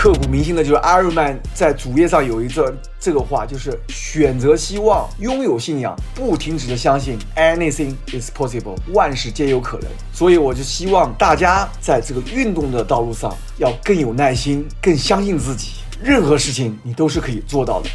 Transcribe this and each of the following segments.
刻骨铭心的就是 Ironman 在主页上有一段这个话，就是选择希望，拥有信仰，不停止的相信，anything is possible，万事皆有可能。所以我就希望大家在这个运动的道路上要更有耐心，更相信自己，任何事情你都是可以做到的。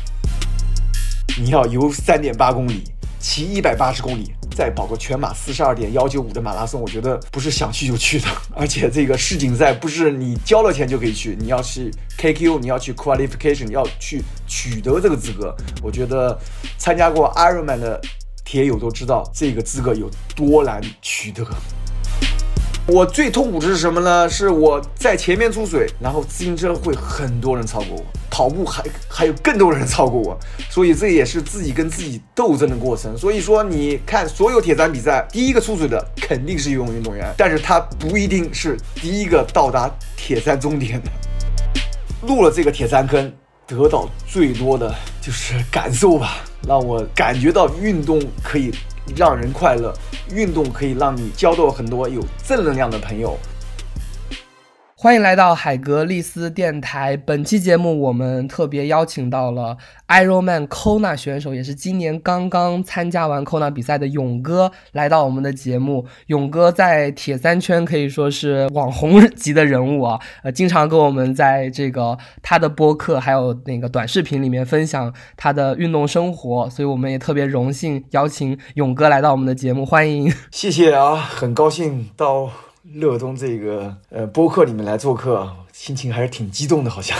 你要游三点八公里，骑一百八十公里。再跑个全马四十二点幺九五的马拉松，我觉得不是想去就去的，而且这个世锦赛不是你交了钱就可以去，你要去 KQ，你要去 qualification，要去取得这个资格。我觉得参加过 Ironman 的铁友都知道这个资格有多难取得。我最痛苦的是什么呢？是我在前面出水，然后自行车会很多人超过我，跑步还还有更多人超过我，所以这也是自己跟自己斗争的过程。所以说，你看所有铁三比赛，第一个出水的肯定是游泳运动员，但是他不一定是第一个到达铁三终点的。入了这个铁三坑，得到最多的就是感受吧，让我感觉到运动可以。让人快乐，运动可以让你交到很多有正能量的朋友。欢迎来到海格力斯电台。本期节目我们特别邀请到了 Ironman Kona 选手，也是今年刚刚参加完 Kona 比赛的勇哥来到我们的节目。勇哥在铁三圈可以说是网红级的人物啊，呃，经常跟我们在这个他的播客还有那个短视频里面分享他的运动生活，所以我们也特别荣幸邀请勇哥来到我们的节目，欢迎。谢谢啊，很高兴到。乐东这个呃播客里面来做客，心情还是挺激动的，好像。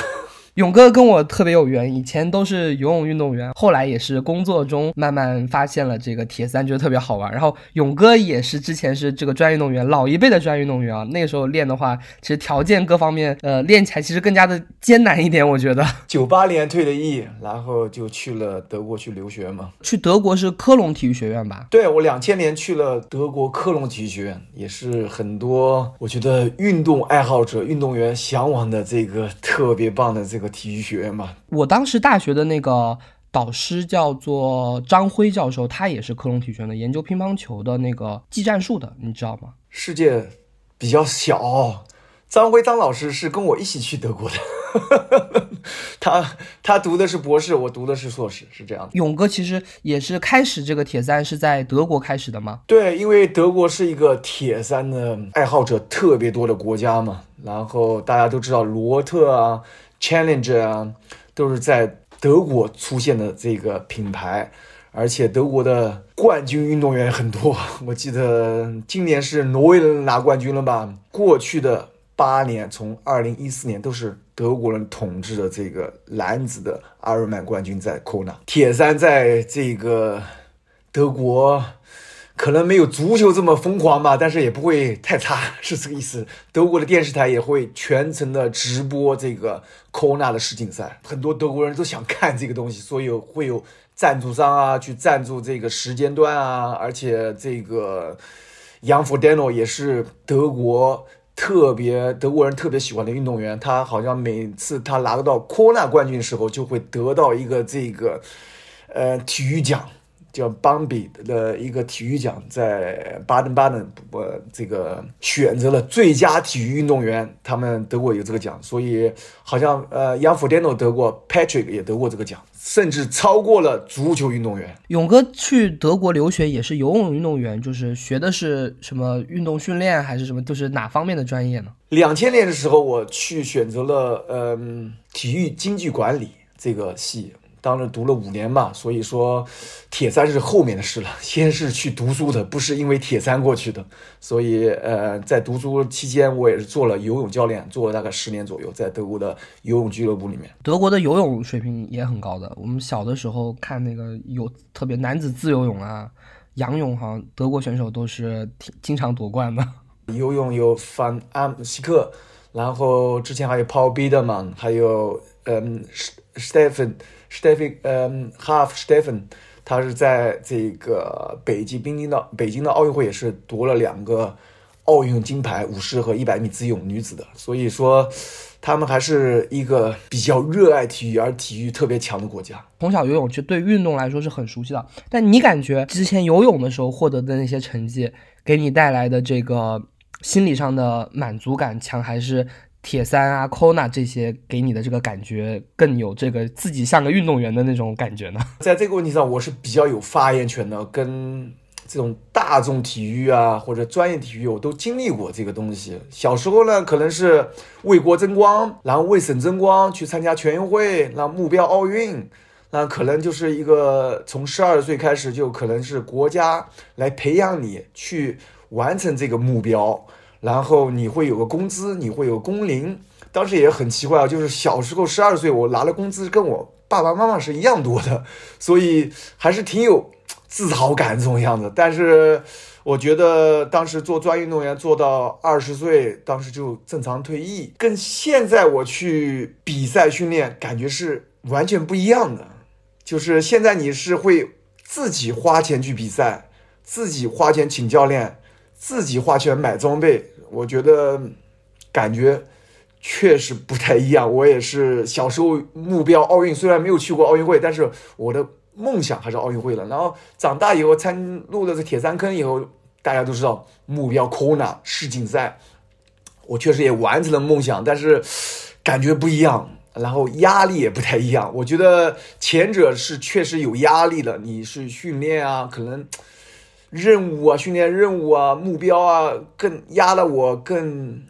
勇哥跟我特别有缘，以前都是游泳运动员，后来也是工作中慢慢发现了这个铁三，觉得特别好玩。然后勇哥也是之前是这个专业运动员，老一辈的专业运动员啊，那个时候练的话，其实条件各方面，呃，练起来其实更加的艰难一点，我觉得。九八年退的役，然后就去了德国去留学嘛。去德国是科隆体育学院吧？对，我两千年去了德国科隆体育学院，也是很多我觉得运动爱好者、运动员向往的这个特别棒的这个。体育学院嘛，我当时大学的那个导师叫做张辉教授，他也是科隆体育学院的，研究乒乓球的那个技战术的，你知道吗？世界比较小，张辉张老师是跟我一起去德国的，他他读的是博士，我读的是硕士，是这样的。勇哥其实也是开始这个铁三是在德国开始的吗？对，因为德国是一个铁三的爱好者特别多的国家嘛，然后大家都知道罗特啊。Challenge 啊，都是在德国出现的这个品牌，而且德国的冠军运动员很多。我记得今年是挪威人拿冠军了吧？过去的八年，从二零一四年都是德国人统治的这个男子的阿尔曼冠军在 Kona，铁三在这个德国。可能没有足球这么疯狂吧，但是也不会太差，是这个意思。德国的电视台也会全程的直播这个 Kona 的世锦赛，很多德国人都想看这个东西，所以会有赞助商啊去赞助这个时间段啊，而且这个 Jan Frodeno 也是德国特别德国人特别喜欢的运动员，他好像每次他拿得到 Kona 冠军的时候，就会得到一个这个呃体育奖。叫邦比的一个体育奖，在巴登巴登，我这个选择了最佳体育运动员，他们德国有这个奖，所以好像呃，杨福 Dano 得过，Patrick 也得过这个奖，甚至超过了足球运动员。勇哥去德国留学也是游泳运动员，就是学的是什么运动训练还是什么，就是哪方面的专业呢？两千年的时候，我去选择了嗯体育经济管理这个系。当时读了五年嘛，所以说铁三是后面的事了。先是去读书的，不是因为铁三过去的。所以，呃，在读书期间，我也是做了游泳教练，做了大概十年左右，在德国的游泳俱乐部里面。德国的游泳水平也很高的。我们小的时候看那个有特别男子自由泳啊、仰泳，好像德国选手都是挺经常夺冠的。游泳有范阿姆西克，然后之前还有 Paul Biederman，还有嗯 Stephen。Stefan，嗯，Half Stephen，他是在这个北京、冰京的北京的奥运会也是夺了两个奥运金牌，五十和一百米自由泳女子的。所以说，他们还是一个比较热爱体育而体育特别强的国家。从小游泳就对运动来说是很熟悉的。但你感觉之前游泳的时候获得的那些成绩，给你带来的这个心理上的满足感强，还是铁三啊、Kona 这些给你的这个感觉更有这个自己像个运动员的那种感觉呢？在这个问题上，我是比较有发言权的，跟这种大众体育啊或者专业体育，我都经历过这个东西。小时候呢，可能是为国争光，然后为省争光，去参加全运会，那目标奥运。那可能就是一个从十二岁开始，就可能是国家来培养你去完成这个目标，然后你会有个工资，你会有工龄。当时也很奇怪啊，就是小时候十二岁，我拿的工资跟我爸爸妈妈是一样多的，所以还是挺有自豪感这种样子。但是我觉得当时做专业运动员做到二十岁，当时就正常退役，跟现在我去比赛训练感觉是完全不一样的。就是现在你是会自己花钱去比赛，自己花钱请教练，自己花钱买装备。我觉得感觉确实不太一样。我也是小时候目标奥运，虽然没有去过奥运会，但是我的梦想还是奥运会了。然后长大以后参入了这铁三坑以后，大家都知道目标 Kona 世锦赛，我确实也完成了梦想，但是感觉不一样。然后压力也不太一样，我觉得前者是确实有压力的，你是训练啊，可能任务啊、训练任务啊、目标啊，更压得我更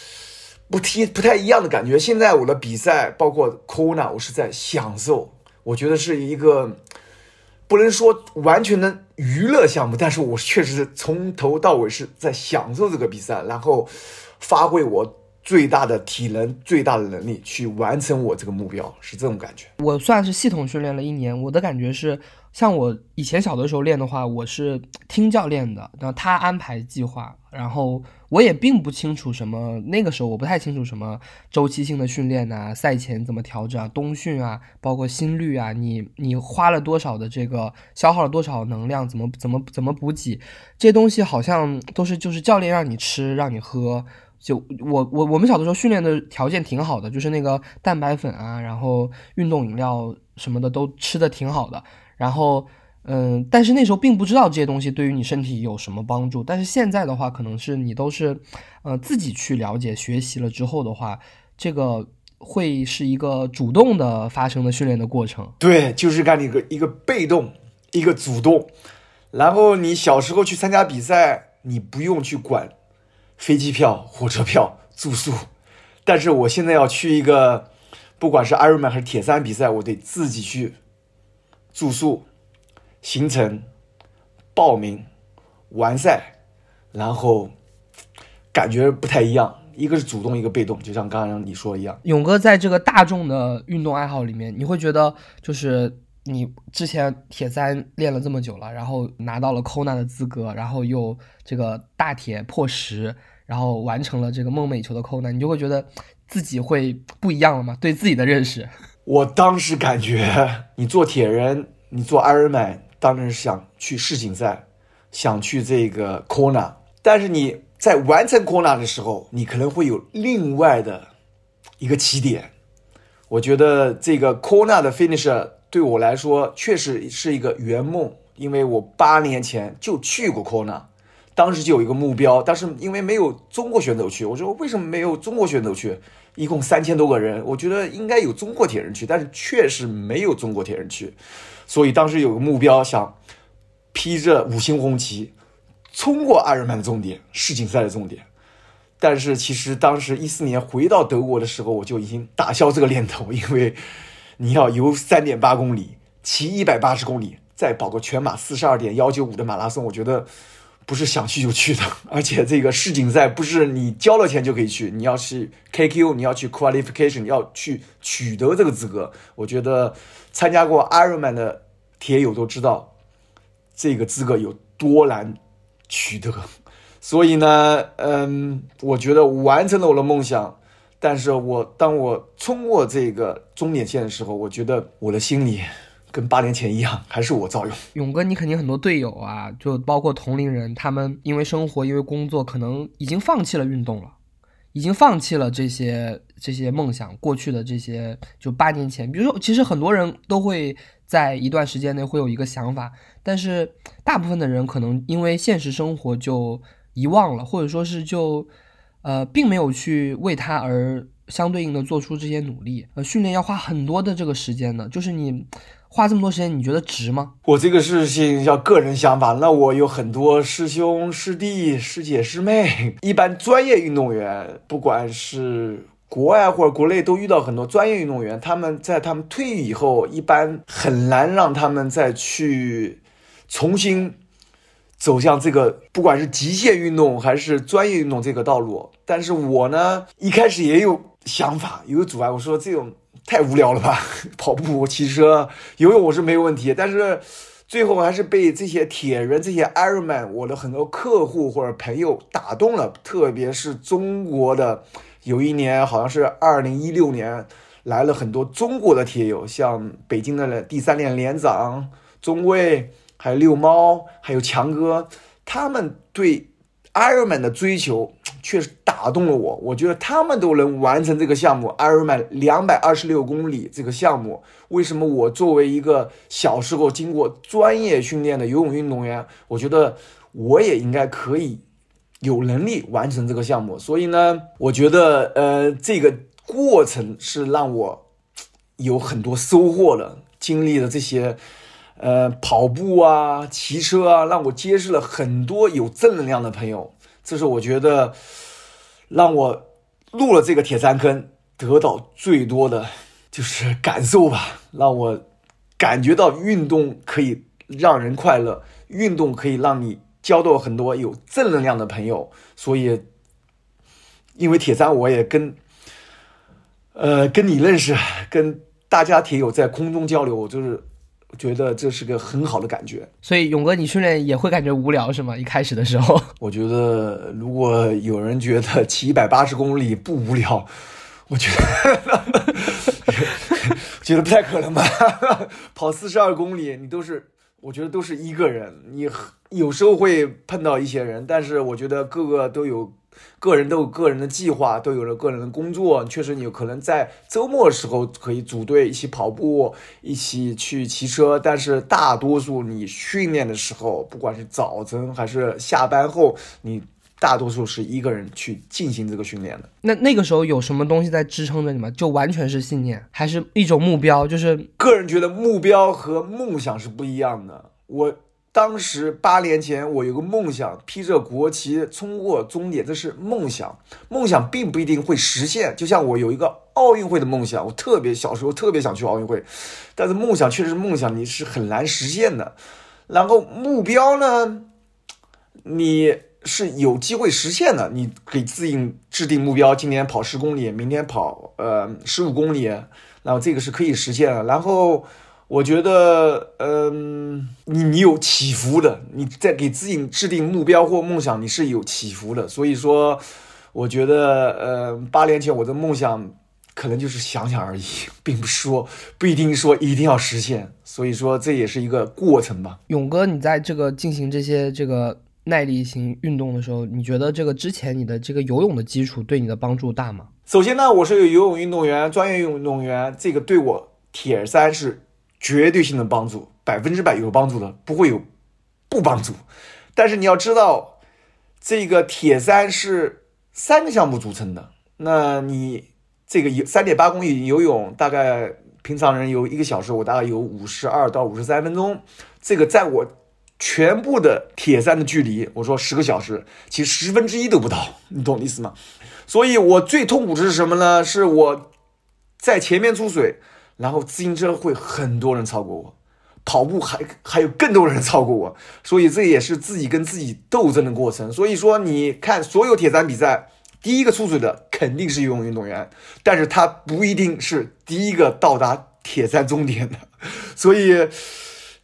不踢不太一样的感觉。现在我的比赛，包括 Kona，我是在享受，我觉得是一个 不能说完全的娱乐项目，但是我确实是从头到尾是在享受这个比赛，然后发挥我。最大的体能、最大的能力去完成我这个目标，是这种感觉。我算是系统训练了一年，我的感觉是，像我以前小的时候练的话，我是听教练的，然后他安排计划，然后我也并不清楚什么，那个时候我不太清楚什么周期性的训练呐，赛前怎么调整啊，冬训啊，包括心率啊，你你花了多少的这个，消耗了多少能量，怎么怎么怎么补给，这些东西好像都是就是教练让你吃，让你喝。就我我我们小的时候训练的条件挺好的，就是那个蛋白粉啊，然后运动饮料什么的都吃的挺好的。然后嗯，但是那时候并不知道这些东西对于你身体有什么帮助。但是现在的话，可能是你都是呃自己去了解学习了之后的话，这个会是一个主动的发生的训练的过程。对，就是干一个一个被动，一个主动。然后你小时候去参加比赛，你不用去管。飞机票、火车票、住宿，但是我现在要去一个，不管是 Ironman 还是铁三比赛，我得自己去住宿、行程、报名、完赛，然后感觉不太一样。一个是主动，一个被动，就像刚刚你说的一样。勇哥在这个大众的运动爱好里面，你会觉得就是你之前铁三练了这么久了，然后拿到了 Kona 的资格，然后又这个大铁破十。然后完成了这个梦寐以求的扣呢，你就会觉得自己会不一样了吗？对自己的认识，我当时感觉，你做铁人，你做 Ironman，当然是想去世锦赛，想去这个 Kona。但是你在完成 Kona 的时候，你可能会有另外的一个起点。我觉得这个 Kona 的 finisher 对我来说确实是一个圆梦，因为我八年前就去过 Kona。当时就有一个目标，但是因为没有中国选手去，我说为什么没有中国选手去？一共三千多个人，我觉得应该有中国铁人去，但是确实没有中国铁人去，所以当时有个目标，想披着五星红旗冲过阿尔曼的终点，世锦赛的终点。但是其实当时一四年回到德国的时候，我就已经打消这个念头，因为你要游三点八公里，骑一百八十公里，再跑个全马四十二点幺九五的马拉松，我觉得。不是想去就去的，而且这个世锦赛不是你交了钱就可以去，你要去 KQ，你要去 qualification，你要去取得这个资格。我觉得参加过 Ironman 的铁友都知道，这个资格有多难取得。所以呢，嗯，我觉得完成了我的梦想，但是我当我冲过这个终点线的时候，我觉得我的心里。跟八年前一样，还是我造用。勇哥，你肯定很多队友啊，就包括同龄人，他们因为生活、因为工作，可能已经放弃了运动了，已经放弃了这些这些梦想。过去的这些，就八年前，比如说，其实很多人都会在一段时间内会有一个想法，但是大部分的人可能因为现实生活就遗忘了，或者说是就呃，并没有去为他而相对应的做出这些努力。呃，训练要花很多的这个时间的，就是你花这么多时间，你觉得值吗？我这个事情要个人想法，那我有很多师兄师弟师姐师妹，一般专业运动员，不管是。国外或者国内都遇到很多专业运动员，他们在他们退役以后，一般很难让他们再去重新走向这个不管是极限运动还是专业运动这个道路。但是我呢，一开始也有想法，有阻碍。我说这种太无聊了吧，跑步、骑车、游泳我是没有问题，但是最后还是被这些铁人、这些 Ironman 我的很多客户或者朋友打动了，特别是中国的。有一年好像是二零一六年，来了很多中国的铁友，像北京的第三连连长钟卫，还有遛猫，还有强哥，他们对 Ironman 的追求确实打动了我。我觉得他们都能完成这个项目，Ironman 两百二十六公里这个项目，为什么我作为一个小时候经过专业训练的游泳运动员，我觉得我也应该可以。有能力完成这个项目，所以呢，我觉得，呃，这个过程是让我有很多收获的。经历了这些，呃，跑步啊、骑车啊，让我结识了很多有正能量的朋友。这是我觉得让我入了这个铁三坑得到最多的就是感受吧，让我感觉到运动可以让人快乐，运动可以让你。交到很多有正能量的朋友，所以因为铁三，我也跟呃跟你认识，跟大家铁友在空中交流，我就是觉得这是个很好的感觉。所以勇哥，你训练也会感觉无聊是吗？一开始的时候，我觉得如果有人觉得骑一百八十公里不无聊，我觉得觉得不太可能吧？跑四十二公里，你都是。我觉得都是一个人，你有时候会碰到一些人，但是我觉得各个都有个人都有个人的计划，都有了个人的工作。确实，你有可能在周末的时候可以组队一起跑步，一起去骑车，但是大多数你训练的时候，不管是早晨还是下班后，你。大多数是一个人去进行这个训练的。那那个时候有什么东西在支撑着你吗？就完全是信念，还是一种目标？就是个人觉得目标和梦想是不一样的。我当时八年前，我有个梦想，披着国旗冲过终点，这是梦想。梦想并不一定会实现。就像我有一个奥运会的梦想，我特别小时候特别想去奥运会，但是梦想确实是梦想，你是很难实现的。然后目标呢，你。是有机会实现的。你给自己制定目标，今年跑十公里，明天跑呃十五公里，然后这个是可以实现的。然后我觉得，嗯，你你有起伏的，你在给自己制定目标或梦想，你是有起伏的。所以说，我觉得，呃，八年前我的梦想可能就是想想而已，并不是说不一定说一定要实现。所以说，这也是一个过程吧。勇哥，你在这个进行这些这个。耐力型运动的时候，你觉得这个之前你的这个游泳的基础对你的帮助大吗？首先呢，我是游泳运动员，专业运动员，这个对我铁三是绝对性的帮助，百分之百有帮助的，不会有不帮助。但是你要知道，这个铁三是三个项目组成的，那你这个游三点八公里游泳，大概平常人游一个小时，我大概游五十二到五十三分钟，这个在我。全部的铁三的距离，我说十个小时，其实十分之一都不到，你懂我意思吗？所以我最痛苦的是什么呢？是我在前面出水，然后自行车会很多人超过我，跑步还还有更多人超过我，所以这也是自己跟自己斗争的过程。所以说，你看所有铁三比赛，第一个出水的肯定是游泳运动员，但是他不一定是第一个到达铁三终点的，所以。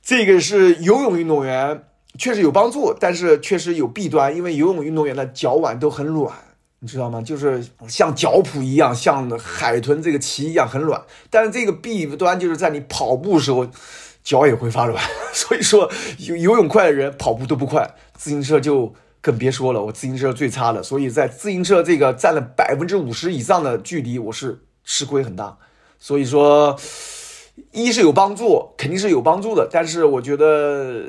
这个是游泳运动员确实有帮助，但是确实有弊端，因为游泳运动员的脚腕都很软，你知道吗？就是像脚蹼一样，像海豚这个鳍一样很软。但是这个弊端就是在你跑步时候，脚也会发软。所以说游游泳快的人跑步都不快，自行车就更别说了。我自行车最差的，所以在自行车这个占了百分之五十以上的距离，我是吃亏很大。所以说。一是有帮助，肯定是有帮助的。但是我觉得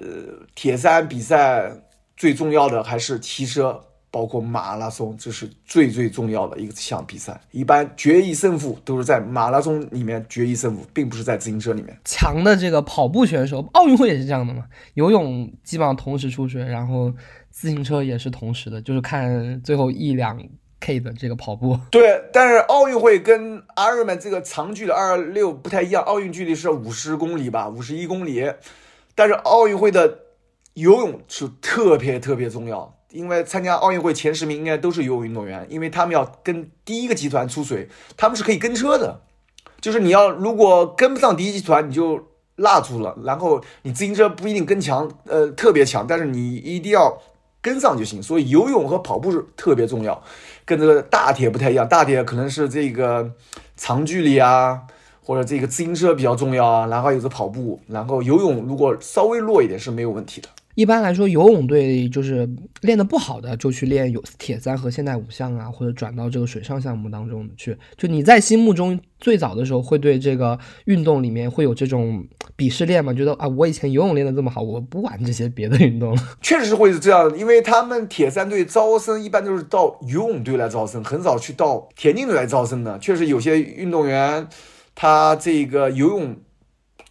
铁三比赛最重要的还是骑车，包括马拉松，这是最最重要的一个项比赛。一般决一胜负都是在马拉松里面决一胜负，并不是在自行车里面。强的这个跑步选手，奥运会也是这样的嘛？游泳基本上同时出水，然后自行车也是同时的，就是看最后一两 K 的这个跑步。对，但是奥运会跟 Ironman 这个长距离二六不太一样，奥运距离是五十公里吧，五十一公里，但是奥运会的游泳是特别特别重要。因为参加奥运会前十名应该都是游泳运动员，因为他们要跟第一个集团出水，他们是可以跟车的。就是你要如果跟不上第一集团，你就落住了。然后你自行车不一定跟强，呃，特别强，但是你一定要跟上就行。所以游泳和跑步是特别重要，跟这个大铁不太一样。大铁可能是这个长距离啊，或者这个自行车比较重要啊，然后有个跑步，然后游泳如果稍微弱一点是没有问题的。一般来说，游泳队就是练得不好的，就去练有铁三和现代五项啊，或者转到这个水上项目当中去。就你在心目中最早的时候，会对这个运动里面会有这种鄙视链吗？觉得啊，我以前游泳练得这么好，我不玩这些别的运动了。确实会是这样，因为他们铁三队招生一般都是到游泳队来招生，很少去到田径队来招生的。确实有些运动员，他这个游泳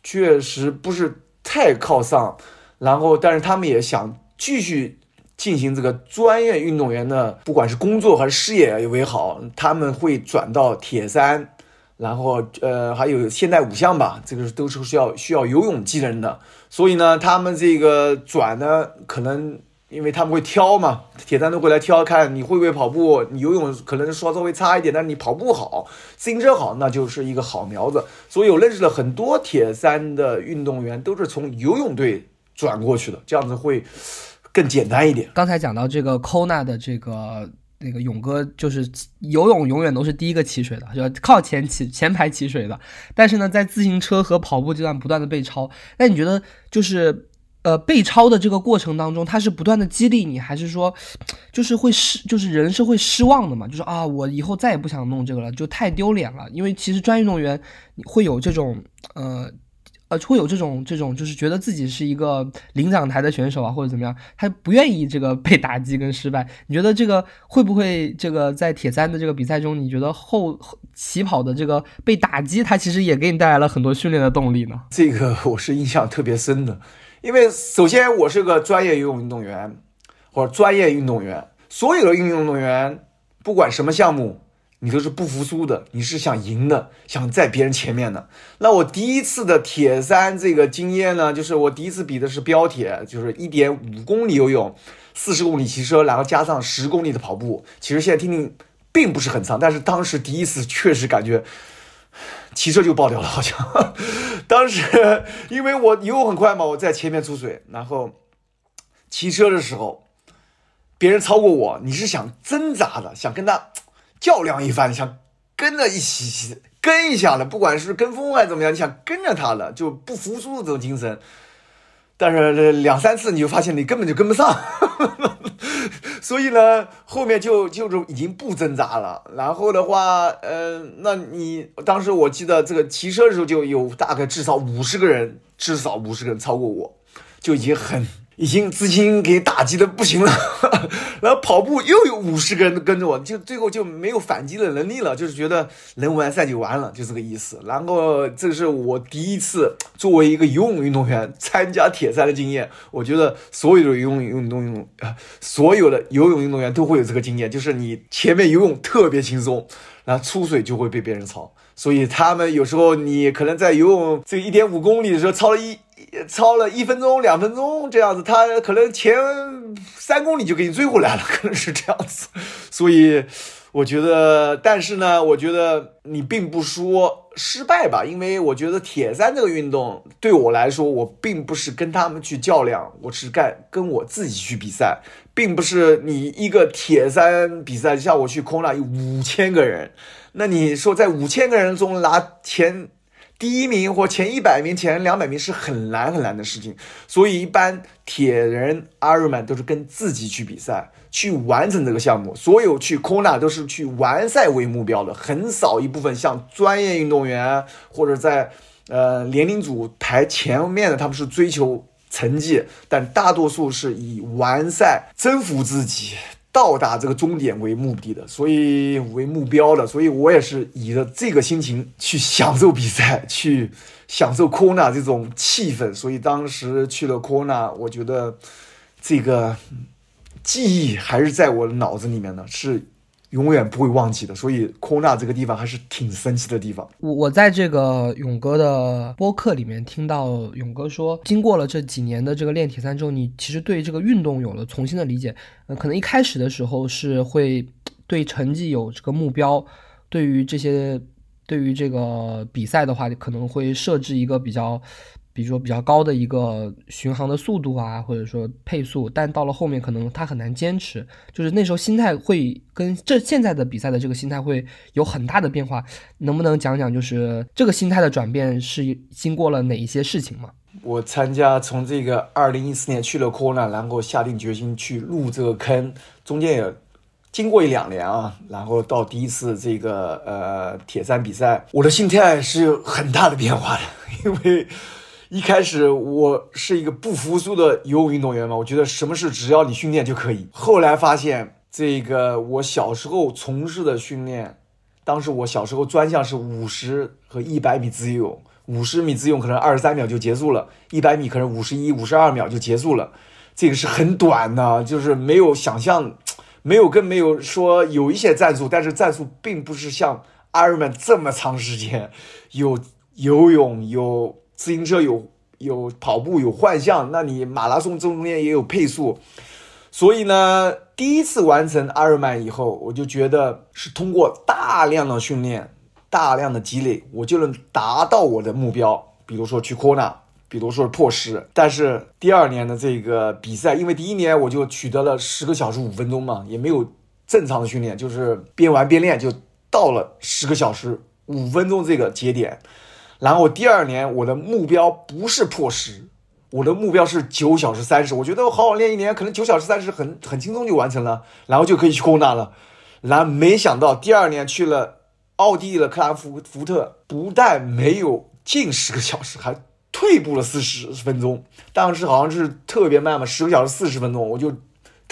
确实不是太靠上。然后，但是他们也想继续进行这个专业运动员的，不管是工作还是事业为好，他们会转到铁三，然后呃还有现代五项吧，这个都是需要需要游泳技能的。所以呢，他们这个转呢，可能因为他们会挑嘛，铁三都会来挑，看你会不会跑步，你游泳可能说稍微差一点，但是你跑步好，自行车好，那就是一个好苗子。所以我认识了很多铁三的运动员，都是从游泳队。转过去的，这样子会更简单一点。刚才讲到这个 Kona 的这个那个勇哥，就是游泳永远都是第一个起水的，就靠前起前排起水的。但是呢，在自行车和跑步阶段不断的被超。那你觉得就是呃被超的这个过程当中，他是不断的激励你，还是说就是会失，就是人是会失望的嘛？就是啊，我以后再也不想弄这个了，就太丢脸了。因为其实专业运动员会有这种呃。呃，会有这种这种，就是觉得自己是一个领奖台的选手啊，或者怎么样，他不愿意这个被打击跟失败。你觉得这个会不会这个在铁三的这个比赛中，你觉得后起跑的这个被打击，它其实也给你带来了很多训练的动力呢？这个我是印象特别深的，因为首先我是个专业游泳运动员，或者专业运动员，所有的运运动员不管什么项目。你都是不服输的，你是想赢的，想在别人前面的。那我第一次的铁三这个经验呢，就是我第一次比的是标铁，就是一点五公里游泳，四十公里骑车，然后加上十公里的跑步。其实现在听听并不是很长，但是当时第一次确实感觉骑车就爆掉了，好像。当时因为我游很快嘛，我在前面出水，然后骑车的时候别人超过我，你是想挣扎的，想跟他。较量一番，想跟着一起跟一下了，不管是跟风还是怎么样，你想跟着他了，就不服输的这种精神。但是两三次你就发现你根本就跟不上，所以呢，后面就就是已经不挣扎了。然后的话，嗯，那你当时我记得这个骑车的时候就有大概至少五十个人，至少五十个人超过我，就已经很。已经资金给打击的不行了，然后跑步又有五十个人跟着我，就最后就没有反击的能力了，就是觉得能完赛就完了，就这个意思。然后这是我第一次作为一个游泳运动员参加铁三的经验，我觉得所有的游泳运动运啊，所有的游泳运动员都会有这个经验，就是你前面游泳特别轻松，然后出水就会被别人超，所以他们有时候你可能在游泳这一点五公里的时候超了一。超了一分钟、两分钟这样子，他可能前三公里就给你追回来了，可能是这样子。所以我觉得，但是呢，我觉得你并不说失败吧，因为我觉得铁三这个运动对我来说，我并不是跟他们去较量，我是干跟我自己去比赛，并不是你一个铁三比赛，像我去空了有五千个人，那你说在五千个人中拿前。第一名或前一百名、前两百名是很难很难的事情，所以一般铁人阿尔曼都是跟自己去比赛，去完成这个项目。所有去 Kona 都是去完赛为目标的，很少一部分像专业运动员或者在呃年龄组排前面的，他们是追求成绩，但大多数是以完赛征服自己。到达这个终点为目的的，所以为目标的，所以我也是以着这个心情去享受比赛，去享受 Kona 这种气氛。所以当时去了 Kona，我觉得这个记忆还是在我的脑子里面的，是。永远不会忘记的，所以科纳这个地方还是挺神奇的地方。我我在这个勇哥的播客里面听到勇哥说，经过了这几年的这个练铁三之后，你其实对这个运动有了重新的理解。呃，可能一开始的时候是会对成绩有这个目标，对于这些对于这个比赛的话，可能会设置一个比较。比如说比较高的一个巡航的速度啊，或者说配速，但到了后面可能他很难坚持，就是那时候心态会跟这现在的比赛的这个心态会有很大的变化。能不能讲讲，就是这个心态的转变是经过了哪一些事情吗？我参加从这个二零一四年去了 Kona，然后下定决心去入这个坑，中间也经过一两年啊，然后到第一次这个呃铁三比赛，我的心态是有很大的变化的，因为。一开始我是一个不服输的游泳运动员嘛，我觉得什么事只要你训练就可以。后来发现，这个我小时候从事的训练，当时我小时候专项是五十和一百米自由泳，五十米自由泳可能二十三秒就结束了，一百米可能五十一、五十二秒就结束了，这个是很短的，就是没有想象，没有跟没有说有一些战术，但是战术并不是像阿尔曼这么长时间，有游泳有。自行车有有跑步有幻象，那你马拉松中间也有配速，所以呢，第一次完成阿尔曼以后，我就觉得是通过大量的训练、大量的积累，我就能达到我的目标。比如说去 Kona，比如说破十。但是第二年的这个比赛，因为第一年我就取得了十个小时五分钟嘛，也没有正常的训练，就是边玩边练，就到了十个小时五分钟这个节点。然后第二年我的目标不是破十，我的目标是九小时三十。我觉得我好好练一年，可能九小时三十很很轻松就完成了，然后就可以去空大了。然后没想到第二年去了奥地利的克拉夫福特，不但没有进十个小时，还退步了四十分钟。当时好像是特别慢嘛，十个小时四十分钟，我就。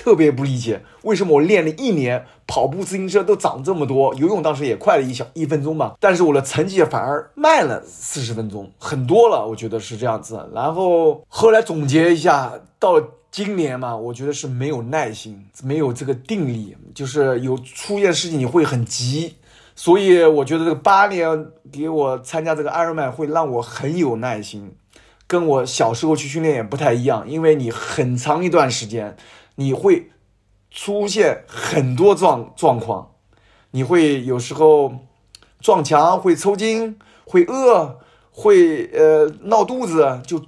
特别不理解为什么我练了一年跑步、自行车都长这么多，游泳当时也快了一小一分钟吧，但是我的成绩反而慢了四十分钟，很多了，我觉得是这样子。然后后来总结一下，到今年嘛，我觉得是没有耐心，没有这个定力，就是有出现事情你会很急，所以我觉得这个八年给我参加这个艾尔曼会让我很有耐心，跟我小时候去训练也不太一样，因为你很长一段时间。你会出现很多状状况，你会有时候撞墙，会抽筋，会饿，会呃闹肚子。就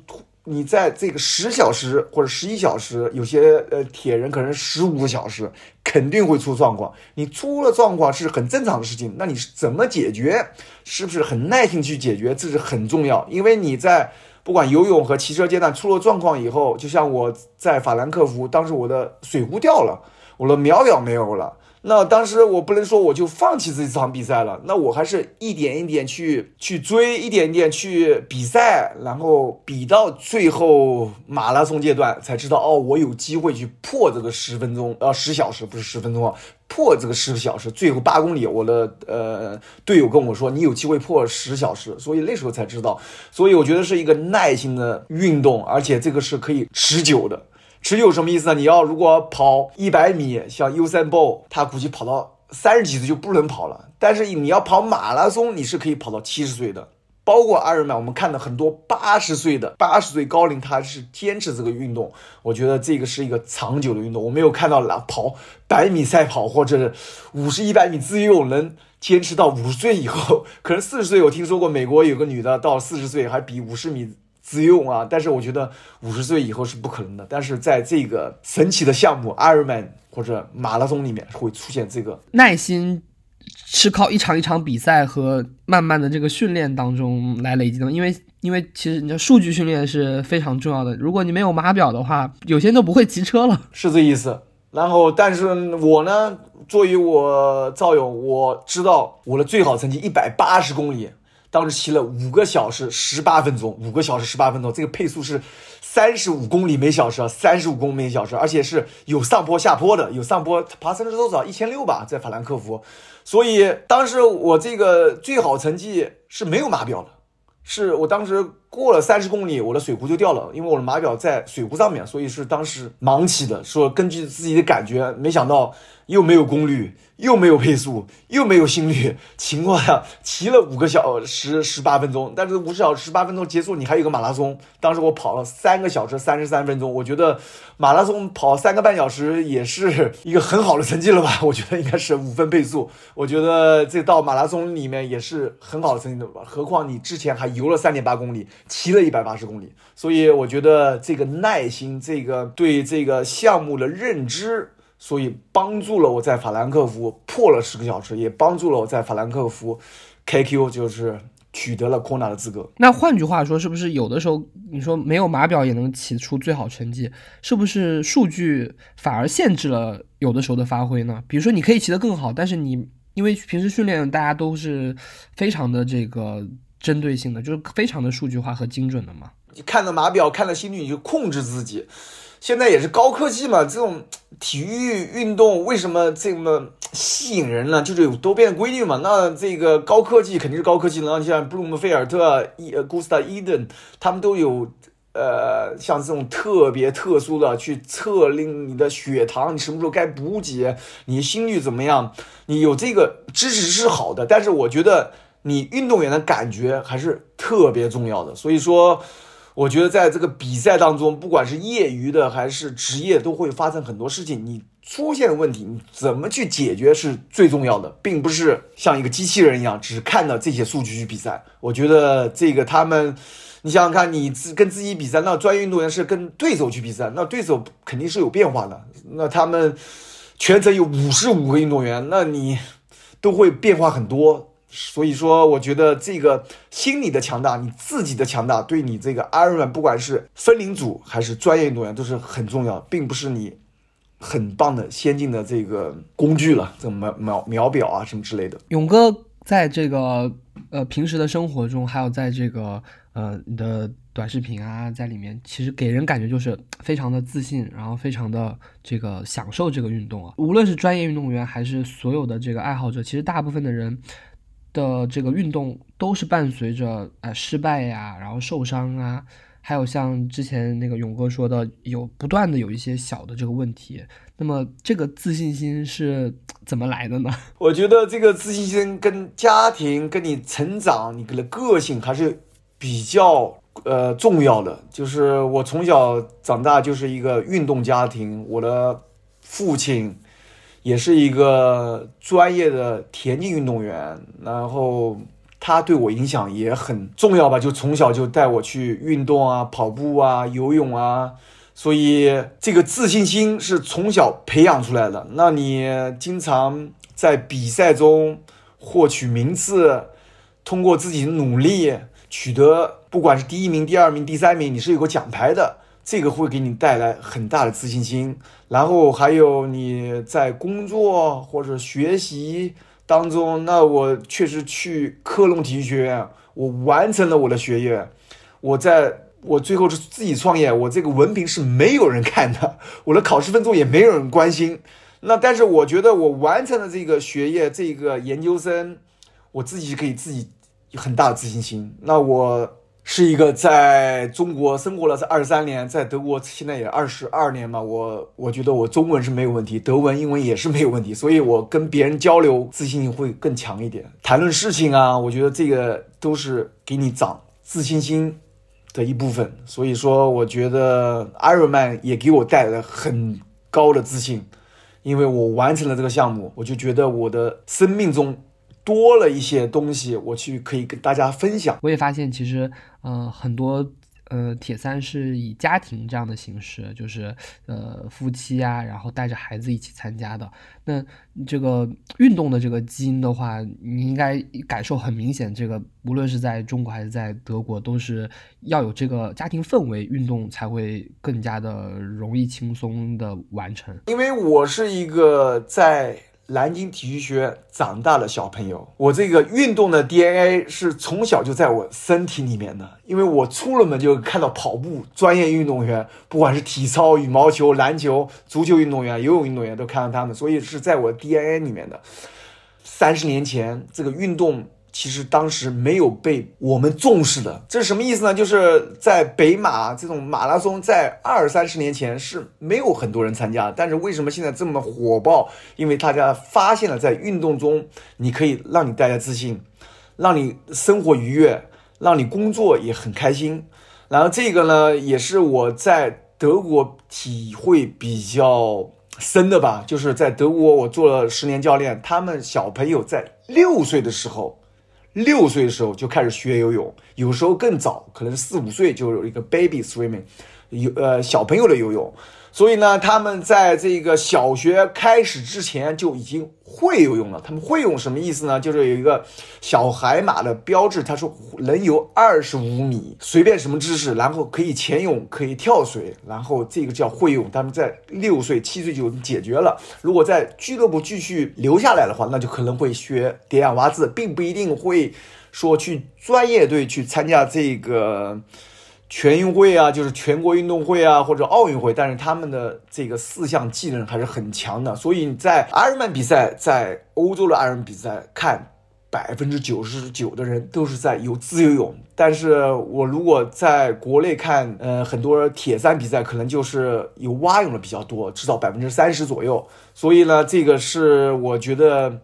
你在这个十小时或者十一小时，有些呃铁人可能十五个小时，肯定会出状况。你出了状况是很正常的事情，那你是怎么解决？是不是很耐心去解决？这是很重要，因为你在。不管游泳和骑车阶段出了状况以后，就像我在法兰克福，当时我的水壶掉了，我的秒表没有了。那当时我不能说我就放弃这场比赛了，那我还是一点一点去去追，一点一点去比赛，然后比到最后马拉松阶段才知道，哦，我有机会去破这个十分钟，呃，十小时不是十分钟啊。破这个十个小时，最后八公里，我的呃队友跟我说，你有机会破十小时，所以那时候才知道，所以我觉得是一个耐心的运动，而且这个是可以持久的。持久什么意思呢？你要如果跑一百米，像 U 三 Bolt，他估计跑到三十几岁就不能跑了，但是你要跑马拉松，你是可以跑到七十岁的。包括阿尔曼，我们看到很多八十岁的八十岁高龄，他是坚持这个运动。我觉得这个是一个长久的运动。我没有看到哪跑百米赛跑或者五十一百米自由泳能坚持到五十岁以后。可能四十岁，我听说过美国有个女的到四十岁还比五十米自由泳啊。但是我觉得五十岁以后是不可能的。但是在这个神奇的项目阿尔曼或者马拉松里面会出现这个耐心。是靠一场一场比赛和慢慢的这个训练当中来累积的，因为因为其实你的数据训练是非常重要的。如果你没有码表的话，有些人都不会骑车了。是这意思。然后，但是我呢，作为我造勇，我知道我的最好成绩一百八十公里，当时骑了五个小时十八分钟，五个小时十八分钟，这个配速是三十五公里每小时，三十五公里每小时，而且是有上坡下坡的，有上坡，爬升是多少？一千六吧，在法兰克福。所以当时我这个最好成绩是没有码表的，是我当时过了三十公里，我的水壶就掉了，因为我的码表在水壶上面，所以是当时盲骑的，说根据自己的感觉，没想到又没有功率。又没有配速，又没有心率，情况下骑了五个小时十八分钟，但是五小时十八分钟结束，你还有个马拉松。当时我跑了三个小时三十三分钟，我觉得马拉松跑三个半小时也是一个很好的成绩了吧？我觉得应该是五分配速，我觉得这到马拉松里面也是很好的成绩吧？何况你之前还游了三点八公里，骑了一百八十公里，所以我觉得这个耐心，这个对这个项目的认知。所以帮助了我在法兰克福破了十个小时，也帮助了我在法兰克福 KQ 就是取得了 Kona 的资格。那换句话说，是不是有的时候你说没有码表也能骑出最好成绩？是不是数据反而限制了有的时候的发挥呢？比如说你可以骑得更好，但是你因为平时训练大家都是非常的这个针对性的，就是非常的数据化和精准的嘛。你看了码表，看了心率，你就控制自己。现在也是高科技嘛，这种体育运动为什么这么吸引人呢？就是有多变规律嘛。那这个高科技肯定是高科技，然后像布鲁姆菲尔特、伊呃古斯塔伊登，他们都有呃像这种特别特殊的去测令你的血糖，你什么时候该补给，你心率怎么样，你有这个知识是好的。但是我觉得你运动员的感觉还是特别重要的，所以说。我觉得在这个比赛当中，不管是业余的还是职业，都会发生很多事情。你出现问题，你怎么去解决是最重要的，并不是像一个机器人一样只看到这些数据去比赛。我觉得这个他们，你想想看，你自跟自己比赛，那专业运动员是跟对手去比赛，那对手肯定是有变化的。那他们全程有五十五个运动员，那你都会变化很多。所以说，我觉得这个心理的强大，你自己的强大，对你这个 IRON 不管是分龄组还是专业运动员，都是很重要，并不是你很棒的先进的这个工具了，这秒秒秒表啊什么之类的。勇哥在这个呃平时的生活中，还有在这个呃你的短视频啊，在里面，其实给人感觉就是非常的自信，然后非常的这个享受这个运动啊。无论是专业运动员还是所有的这个爱好者，其实大部分的人。的这个运动都是伴随着呃失败呀，然后受伤啊，还有像之前那个勇哥说的，有不断的有一些小的这个问题。那么这个自信心是怎么来的呢？我觉得这个自信心跟家庭、跟你成长、你的个性还是比较呃重要的。就是我从小长大就是一个运动家庭，我的父亲。也是一个专业的田径运动员，然后他对我影响也很重要吧，就从小就带我去运动啊，跑步啊，游泳啊，所以这个自信心是从小培养出来的。那你经常在比赛中获取名次，通过自己的努力取得，不管是第一名、第二名、第三名，你是有个奖牌的。这个会给你带来很大的自信心，然后还有你在工作或者学习当中，那我确实去科隆体育学院，我完成了我的学业，我在我最后是自己创业，我这个文凭是没有人看的，我的考试分数也没有人关心，那但是我觉得我完成了这个学业，这个研究生，我自己可以自己有很大的自信心，那我。是一个在中国生活了这二十三年，在德国现在也二十二年嘛，我我觉得我中文是没有问题，德文、英文也是没有问题，所以我跟别人交流自信心会更强一点。谈论事情啊，我觉得这个都是给你长自信心的一部分。所以说，我觉得 Ironman 也给我带来了很高的自信，因为我完成了这个项目，我就觉得我的生命中。多了一些东西，我去可以跟大家分享。我也发现，其实，呃，很多，呃，铁三是以家庭这样的形式，就是呃，夫妻啊，然后带着孩子一起参加的。那这个运动的这个基因的话，你应该感受很明显。这个无论是在中国还是在德国，都是要有这个家庭氛围，运动才会更加的容易轻松的完成。因为我是一个在。南京体育学院长大的小朋友，我这个运动的 DNA 是从小就在我身体里面的，因为我出了门就看到跑步专业运动员，不管是体操、羽毛球、篮球、足球运动员、游泳运动员，都看到他们，所以是在我 DNA 里面的。三十年前，这个运动。其实当时没有被我们重视的，这是什么意思呢？就是在北马这种马拉松，在二三十年前是没有很多人参加，但是为什么现在这么火爆？因为大家发现了，在运动中你可以让你带来自信，让你生活愉悦，让你工作也很开心。然后这个呢，也是我在德国体会比较深的吧，就是在德国我做了十年教练，他们小朋友在六岁的时候。六岁的时候就开始学游泳，有时候更早，可能四五岁就有一个 baby swimming，有呃小朋友的游泳。所以呢，他们在这个小学开始之前就已经会游泳了。他们会泳什么意思呢？就是有一个小海马的标志，他说能游二十五米，随便什么姿势，然后可以潜泳，可以跳水，然后这个叫会泳。他们在六岁、七岁就解决了。如果在俱乐部继续留下来的话，那就可能会学叠氧蛙字，并不一定会说去专业队去参加这个。全运会啊，就是全国运动会啊，或者奥运会，但是他们的这个四项技能还是很强的。所以你在阿尔曼比赛，在欧洲的阿尔曼比赛看，百分之九十九的人都是在游自由泳。但是我如果在国内看，呃，很多铁三比赛，可能就是有蛙泳的比较多，至少百分之三十左右。所以呢，这个是我觉得。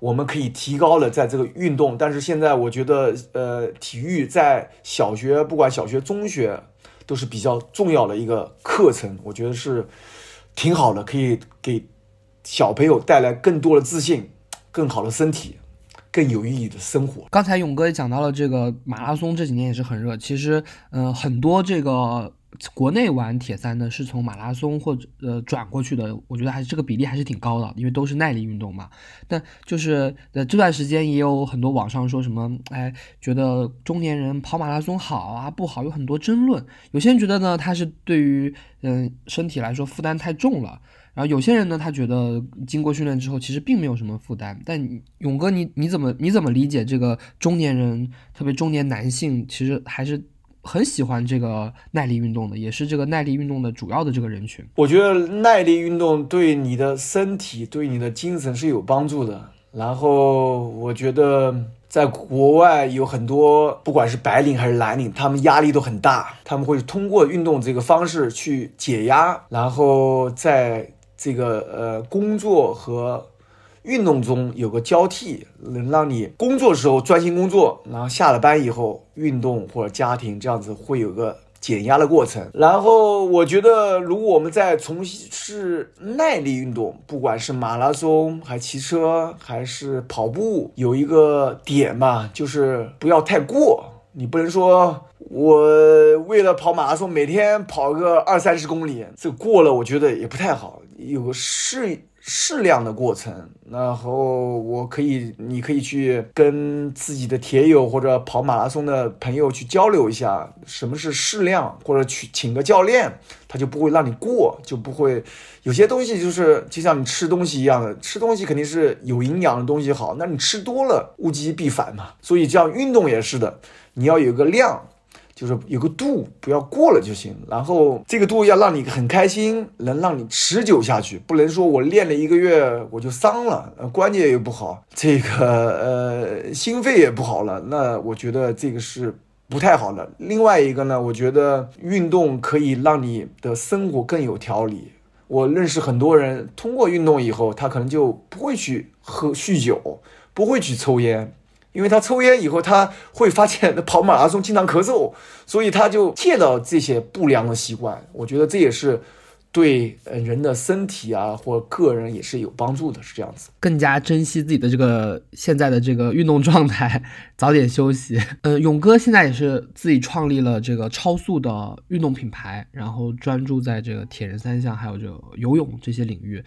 我们可以提高了在这个运动，但是现在我觉得，呃，体育在小学，不管小学、中学，都是比较重要的一个课程。我觉得是挺好的，可以给小朋友带来更多的自信、更好的身体、更有意义的生活。刚才勇哥也讲到了这个马拉松，这几年也是很热。其实，嗯，很多这个。国内玩铁三的是从马拉松或者呃转过去的，我觉得还是这个比例还是挺高的，因为都是耐力运动嘛。但就是呃这段时间也有很多网上说什么，哎，觉得中年人跑马拉松好啊不好，有很多争论。有些人觉得呢，他是对于嗯身体来说负担太重了，然后有些人呢，他觉得经过训练之后其实并没有什么负担。但勇哥，你你怎么你怎么理解这个中年人，特别中年男性，其实还是？很喜欢这个耐力运动的，也是这个耐力运动的主要的这个人群。我觉得耐力运动对你的身体、对你的精神是有帮助的。然后我觉得在国外有很多，不管是白领还是蓝领，他们压力都很大，他们会通过运动这个方式去解压，然后在这个呃工作和。运动中有个交替，能让你工作时候专心工作，然后下了班以后运动或者家庭这样子会有个减压的过程。然后我觉得，如果我们在从事耐力运动，不管是马拉松、还骑车还是跑步，有一个点嘛，就是不要太过。你不能说我为了跑马拉松，每天跑个二三十公里，这过了我觉得也不太好，有个适。适量的过程，然后我可以，你可以去跟自己的铁友或者跑马拉松的朋友去交流一下，什么是适量，或者去请个教练，他就不会让你过，就不会有些东西就是就像你吃东西一样的，吃东西肯定是有营养的东西好，那你吃多了物极必反嘛，所以这样运动也是的，你要有个量。就是有个度，不要过了就行。然后这个度要让你很开心，能让你持久下去，不能说我练了一个月我就伤了，呃，关节也不好，这个呃心肺也不好了，那我觉得这个是不太好的。另外一个呢，我觉得运动可以让你的生活更有条理。我认识很多人，通过运动以后，他可能就不会去喝酗酒，不会去抽烟。因为他抽烟以后，他会发现跑马拉松经常咳嗽，所以他就戒了这些不良的习惯。我觉得这也是。对呃人的身体啊，或个人也是有帮助的，是这样子。更加珍惜自己的这个现在的这个运动状态，早点休息。呃，勇哥现在也是自己创立了这个超速的运动品牌，然后专注在这个铁人三项还有这个游泳这些领域。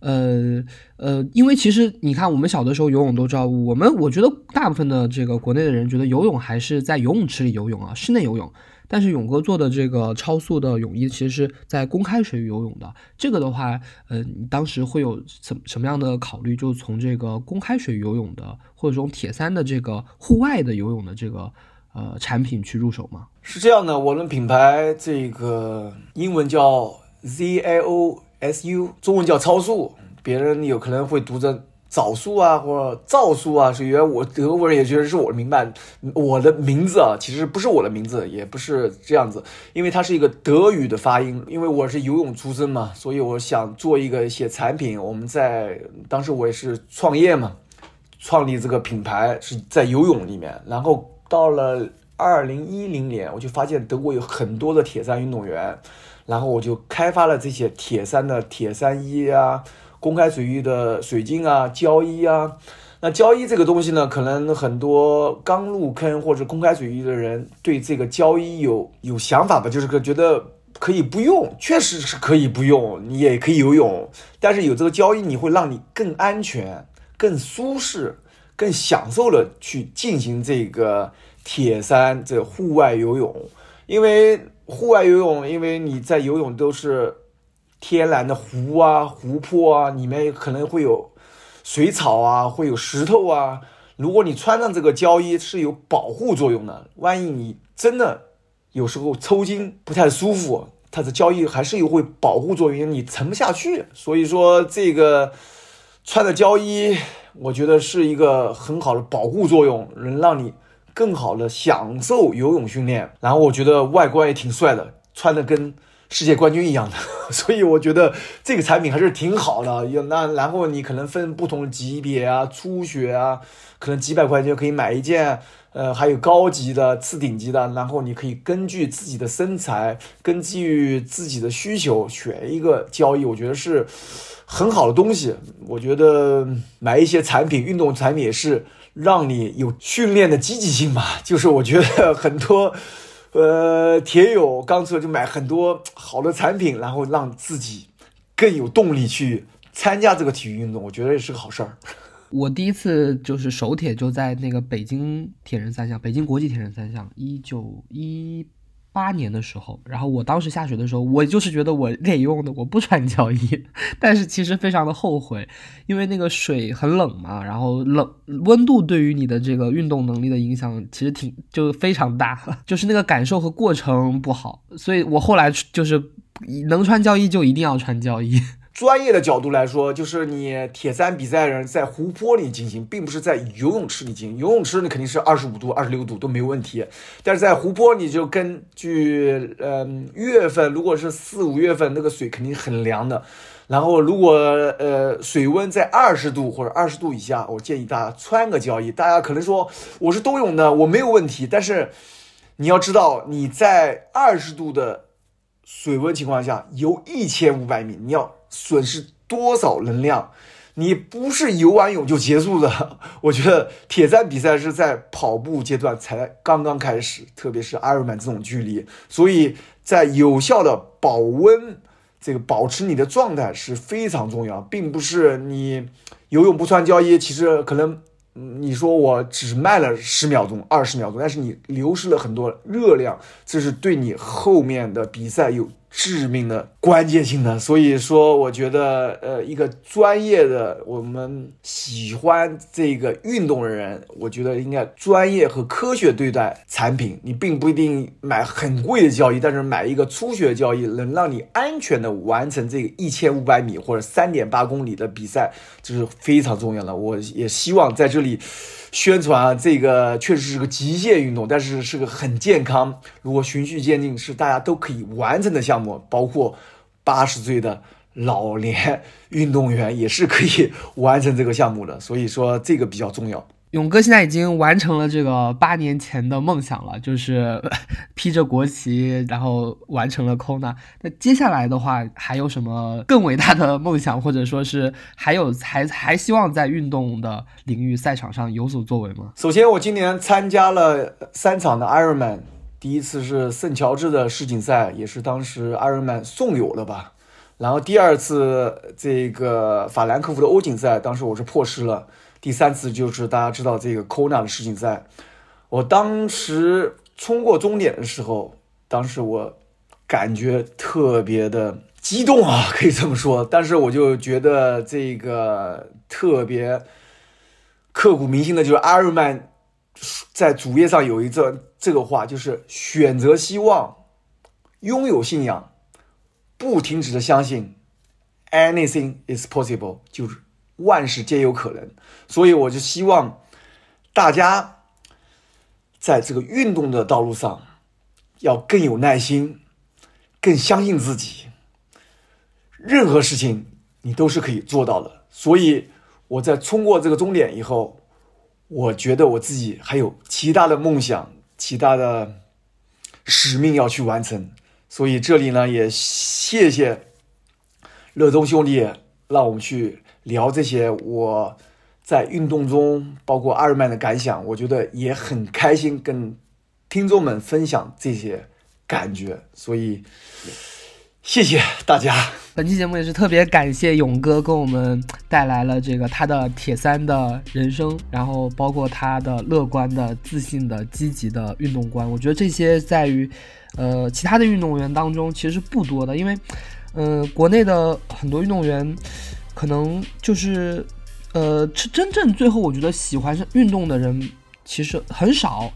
呃呃，因为其实你看，我们小的时候游泳都知道，我们我觉得大部分的这个国内的人觉得游泳还是在游泳池里游泳啊，室内游泳。但是勇哥做的这个超速的泳衣，其实是在公开水域游泳的。这个的话，呃，你当时会有什什么样的考虑？就从这个公开水域游泳的，或者说铁三的这个户外的游泳的这个呃产品去入手吗？是这样的，我们品牌这个英文叫 ZIOSU，中文叫超速，别人有可能会读着。枣树啊，或者皂树啊，是因为我德国人也觉得是我明白，我的名字啊，其实不是我的名字，也不是这样子，因为它是一个德语的发音。因为我是游泳出身嘛，所以我想做一个写产品。我们在当时我也是创业嘛，创立这个品牌是在游泳里面。然后到了二零一零年，我就发现德国有很多的铁三运动员，然后我就开发了这些铁三的铁三衣啊。公开水域的水晶啊，胶衣啊，那胶衣这个东西呢，可能很多刚入坑或者公开水域的人对这个胶衣有有想法吧，就是个觉得可以不用，确实是可以不用，你也可以游泳，但是有这个胶衣，你会让你更安全、更舒适、更享受的去进行这个铁三这户外游泳，因为户外游泳，因为你在游泳都是。天然的湖啊，湖泊啊，里面可能会有水草啊，会有石头啊。如果你穿上这个胶衣，是有保护作用的。万一你真的有时候抽筋不太舒服，它的胶衣还是有会保护作用，你沉不下去。所以说，这个穿的胶衣，我觉得是一个很好的保护作用，能让你更好的享受游泳训练。然后我觉得外观也挺帅的，穿的跟。世界冠军一样的，所以我觉得这个产品还是挺好的。有那然后你可能分不同级别啊，初学啊，可能几百块钱可以买一件。呃，还有高级的、次顶级的，然后你可以根据自己的身材，根据自己的需求选一个交易，我觉得是很好的东西。我觉得买一些产品，运动产品也是让你有训练的积极性嘛。就是我觉得很多。呃，铁友刚出来就买很多好的产品，然后让自己更有动力去参加这个体育运动，我觉得也是个好事儿。我第一次就是手铁就在那个北京铁人三项，北京国际铁人三项，一九一。八年的时候，然后我当时下水的时候，我就是觉得我练游泳的我不穿胶衣，但是其实非常的后悔，因为那个水很冷嘛，然后冷温度对于你的这个运动能力的影响其实挺就非常大，就是那个感受和过程不好，所以我后来就是能穿胶衣就一定要穿胶衣。专业的角度来说，就是你铁三比赛人在湖泊里进行，并不是在游泳池里进行。游泳池你肯定是二十五度、二十六度都没有问题，但是在湖泊你就根据嗯月份，如果是四五月份，那个水肯定很凉的。然后如果呃水温在二十度或者二十度以下，我建议大家穿个胶衣。大家可能说我是冬泳的，我没有问题，但是你要知道你在二十度的水温情况下游一千五百米，你要。损失多少能量？你不是游完泳就结束的。我觉得铁三比赛是在跑步阶段才刚刚开始，特别是阿尔曼这种距离，所以在有效的保温，这个保持你的状态是非常重要，并不是你游泳不穿胶衣，其实可能你说我只卖了十秒钟、二十秒钟，但是你流失了很多热量，这是对你后面的比赛有。致命的关键性的，所以说我觉得，呃，一个专业的我们喜欢这个运动的人，我觉得应该专业和科学对待产品。你并不一定买很贵的交易，但是买一个初学交易，能让你安全的完成这个一千五百米或者三点八公里的比赛，这是非常重要的。我也希望在这里。宣传啊这个确实是个极限运动，但是是个很健康。如果循序渐进，是大家都可以完成的项目，包括八十岁的老年运动员也是可以完成这个项目的。所以说，这个比较重要。勇哥现在已经完成了这个八年前的梦想了，就是 披着国旗，然后完成了 Kona。那接下来的话，还有什么更伟大的梦想，或者说是还有还还希望在运动的领域赛场上有所作为吗？首先，我今年参加了三场的 Ironman，第一次是圣乔治的世锦赛，也是当时 Ironman 送有的吧。然后第二次这个法兰克福的欧锦赛，当时我是破失了。第三次就是大家知道这个 Kona 的世锦赛，我当时冲过终点的时候，当时我感觉特别的激动啊，可以这么说。但是我就觉得这个特别刻骨铭心的，就是阿尔曼在主页上有一这这个话，就是选择希望，拥有信仰，不停止的相信，anything is possible，就是万事皆有可能。所以我就希望大家。在这个运动的道路上，要更有耐心，更相信自己。任何事情你都是可以做到的。所以我在冲过这个终点以后，我觉得我自己还有其他的梦想、其他的使命要去完成。所以这里呢，也谢谢乐东兄弟，让我们去聊这些我。在运动中，包括阿尔曼的感想，我觉得也很开心，跟听众们分享这些感觉。所以，谢谢大家。本期节目也是特别感谢勇哥给我们带来了这个他的铁三的人生，然后包括他的乐观的、自信的、积极的运动观。我觉得这些在于，呃，其他的运动员当中其实是不多的，因为，嗯，国内的很多运动员可能就是。呃，是真正最后我觉得喜欢运动的人其实很少。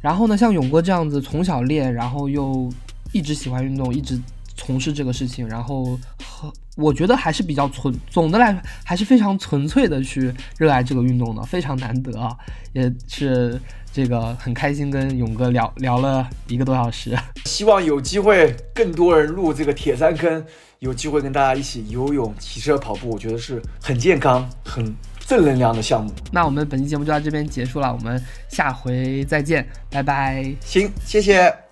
然后呢，像勇哥这样子从小练，然后又一直喜欢运动，一直从事这个事情，然后和我觉得还是比较纯，总的来说还是非常纯粹的去热爱这个运动的，非常难得啊！也是这个很开心跟勇哥聊聊了一个多小时，希望有机会更多人入这个铁三坑。有机会跟大家一起游泳、骑车、跑步，我觉得是很健康、很正能量的项目。那我们本期节目就到这边结束了，我们下回再见，拜拜。行，谢谢。